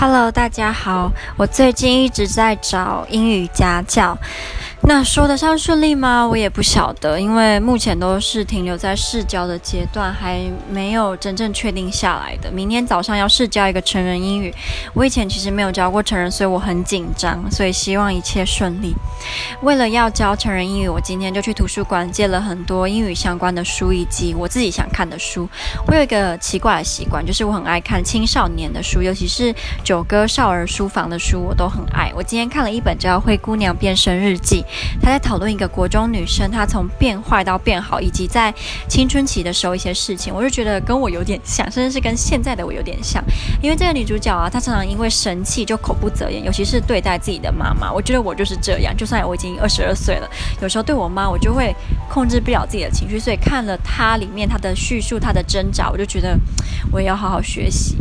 Hello，大家好。我最近一直在找英语家教。那说得上顺利吗？我也不晓得，因为目前都是停留在试教的阶段，还没有真正确定下来的。明天早上要试教一个成人英语，我以前其实没有教过成人，所以我很紧张，所以希望一切顺利。为了要教成人英语，我今天就去图书馆借了很多英语相关的书以及我自己想看的书。我有一个奇怪的习惯，就是我很爱看青少年的书，尤其是九歌少儿书房的书，我都很爱。我今天看了一本叫《灰姑娘变身日记》。他在讨论一个国中女生，她从变坏到变好，以及在青春期的时候一些事情，我就觉得跟我有点像，甚至是跟现在的我有点像。因为这个女主角啊，她常常因为生气就口不择言，尤其是对待自己的妈妈。我觉得我就是这样，就算我已经二十二岁了，有时候对我妈，我就会控制不了自己的情绪。所以看了她里面她的叙述，她的挣扎，我就觉得我也要好好学习。